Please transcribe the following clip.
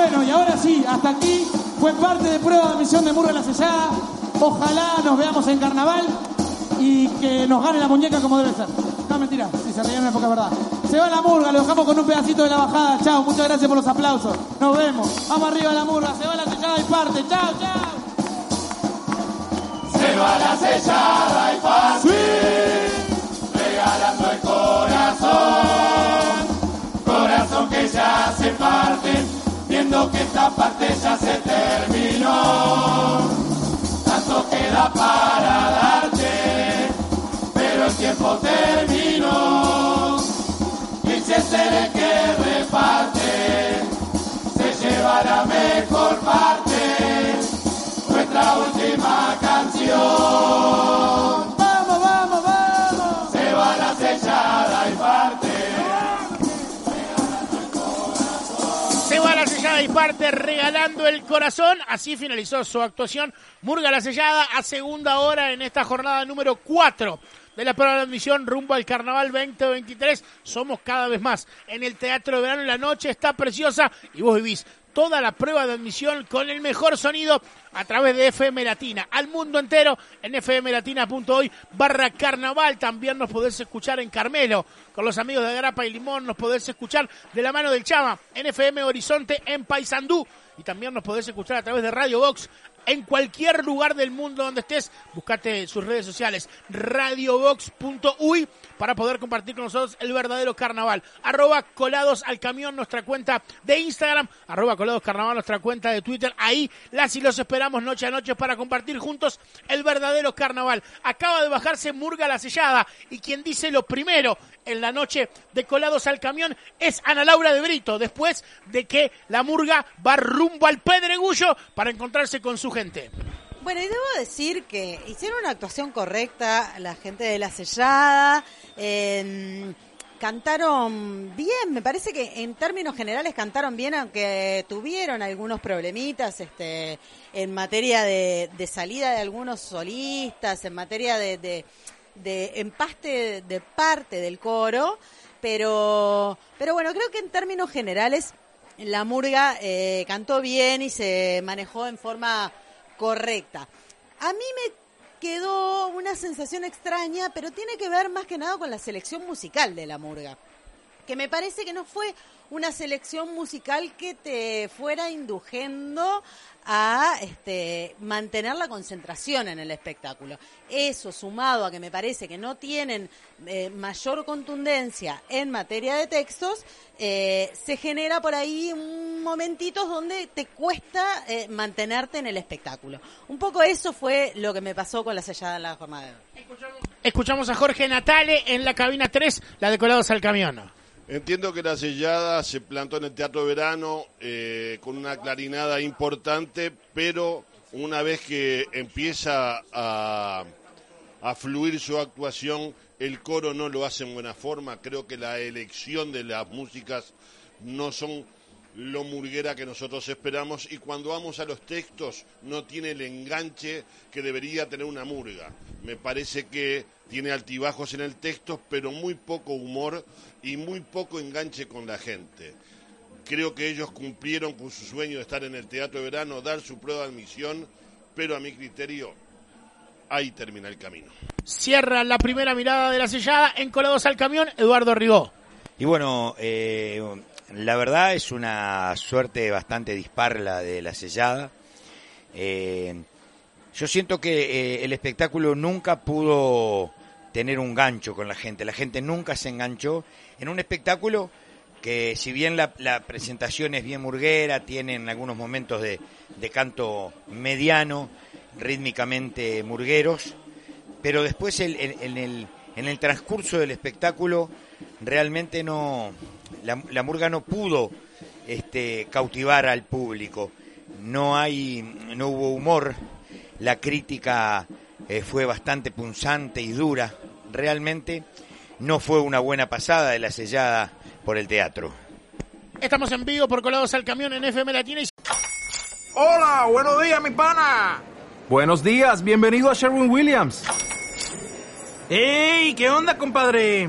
Bueno, y ahora sí, hasta aquí fue parte de prueba de admisión de Murga la Sellada. Ojalá nos veamos en carnaval y que nos gane la muñeca como debe ser. No, mentira, si se ríen es poca verdad. Se va la murga, lo dejamos con un pedacito de la bajada. Chao, muchas gracias por los aplausos. Nos vemos. Vamos arriba la murga, se va la sellada y parte. Chao, chao. Se va la sellada que esta parte ya se terminó. Y parte regalando el corazón. Así finalizó su actuación. Murga la sellada a segunda hora en esta jornada número 4 de la prueba de admisión rumbo al Carnaval 2023. Somos cada vez más en el Teatro de Verano. La noche está preciosa y vos vivís toda la prueba de admisión con el mejor sonido a través de FM Latina. Al mundo entero en fmlatina.hoy barra carnaval. También nos podés escuchar en Carmelo con los amigos de Grapa y Limón. Nos podés escuchar de la mano del Chama en FM Horizonte en Paysandú. Y también nos podés escuchar a través de Radio Box en cualquier lugar del mundo donde estés. Buscate sus redes sociales radiobox.uy para poder compartir con nosotros el verdadero carnaval. Arroba colados al camión, nuestra cuenta de Instagram. Arroba colados carnaval, nuestra cuenta de Twitter. Ahí las y los esperamos noche a noche para compartir juntos el verdadero carnaval. Acaba de bajarse Murga la sellada y quien dice lo primero en la noche de colados al camión es Ana Laura de Brito, después de que la Murga va rumbo al Pedregullo para encontrarse con su gente. Bueno, y debo decir que hicieron una actuación correcta la gente de La Sellada. eh, cantaron bien, me parece que en términos generales cantaron bien, aunque tuvieron algunos problemitas este, en materia de, de salida de algunos solistas, en materia de, de, de empaste de parte del coro. Pero, pero bueno, creo que en términos generales la murga eh, cantó bien y se manejó en forma correcta. A mí me quedó una sensación extraña, pero tiene que ver más que nada con la selección musical de la murga. Que me parece que no fue una selección musical que te fuera indujendo a este, mantener la concentración en el espectáculo. Eso sumado a que me parece que no tienen eh, mayor contundencia en materia de textos, eh, se genera por ahí un momentitos donde te cuesta eh, mantenerte en el espectáculo. Un poco eso fue lo que me pasó con la sellada en la jornada de hoy. Escuchamos a Jorge Natale en la cabina 3, la de colados al camión. Entiendo que la sellada se plantó en el Teatro Verano eh, con una clarinada importante, pero una vez que empieza a fluir su actuación, el coro no lo hace en buena forma. Creo que la elección de las músicas no son lo murguera que nosotros esperamos y cuando vamos a los textos no tiene el enganche que debería tener una murga. Me parece que tiene altibajos en el texto, pero muy poco humor y muy poco enganche con la gente. Creo que ellos cumplieron con su sueño de estar en el Teatro de Verano, dar su prueba de admisión, pero a mi criterio ahí termina el camino. Cierra la primera mirada de la sellada en colados al camión, Eduardo Rigó. Y bueno, eh, la verdad es una suerte bastante dispar la de la sellada. Eh, yo siento que eh, el espectáculo nunca pudo tener un gancho con la gente. La gente nunca se enganchó en un espectáculo que si bien la, presentación es bien murguera, tienen algunos momentos de, de canto mediano, rítmicamente murgueros, pero después el- en, el, en el transcurso del espectáculo realmente no, la, la murga no pudo este, cautivar al público, no hay, no hubo humor, la crítica eh, fue bastante punzante y dura, realmente no fue una buena pasada de la sellada por el teatro. Estamos en vivo por Colados al Camión en FM Latina y Hola, buenos días, mi pana. Buenos días, bienvenido a Sherwin Williams. ¡Ey! ¿Qué onda, compadre?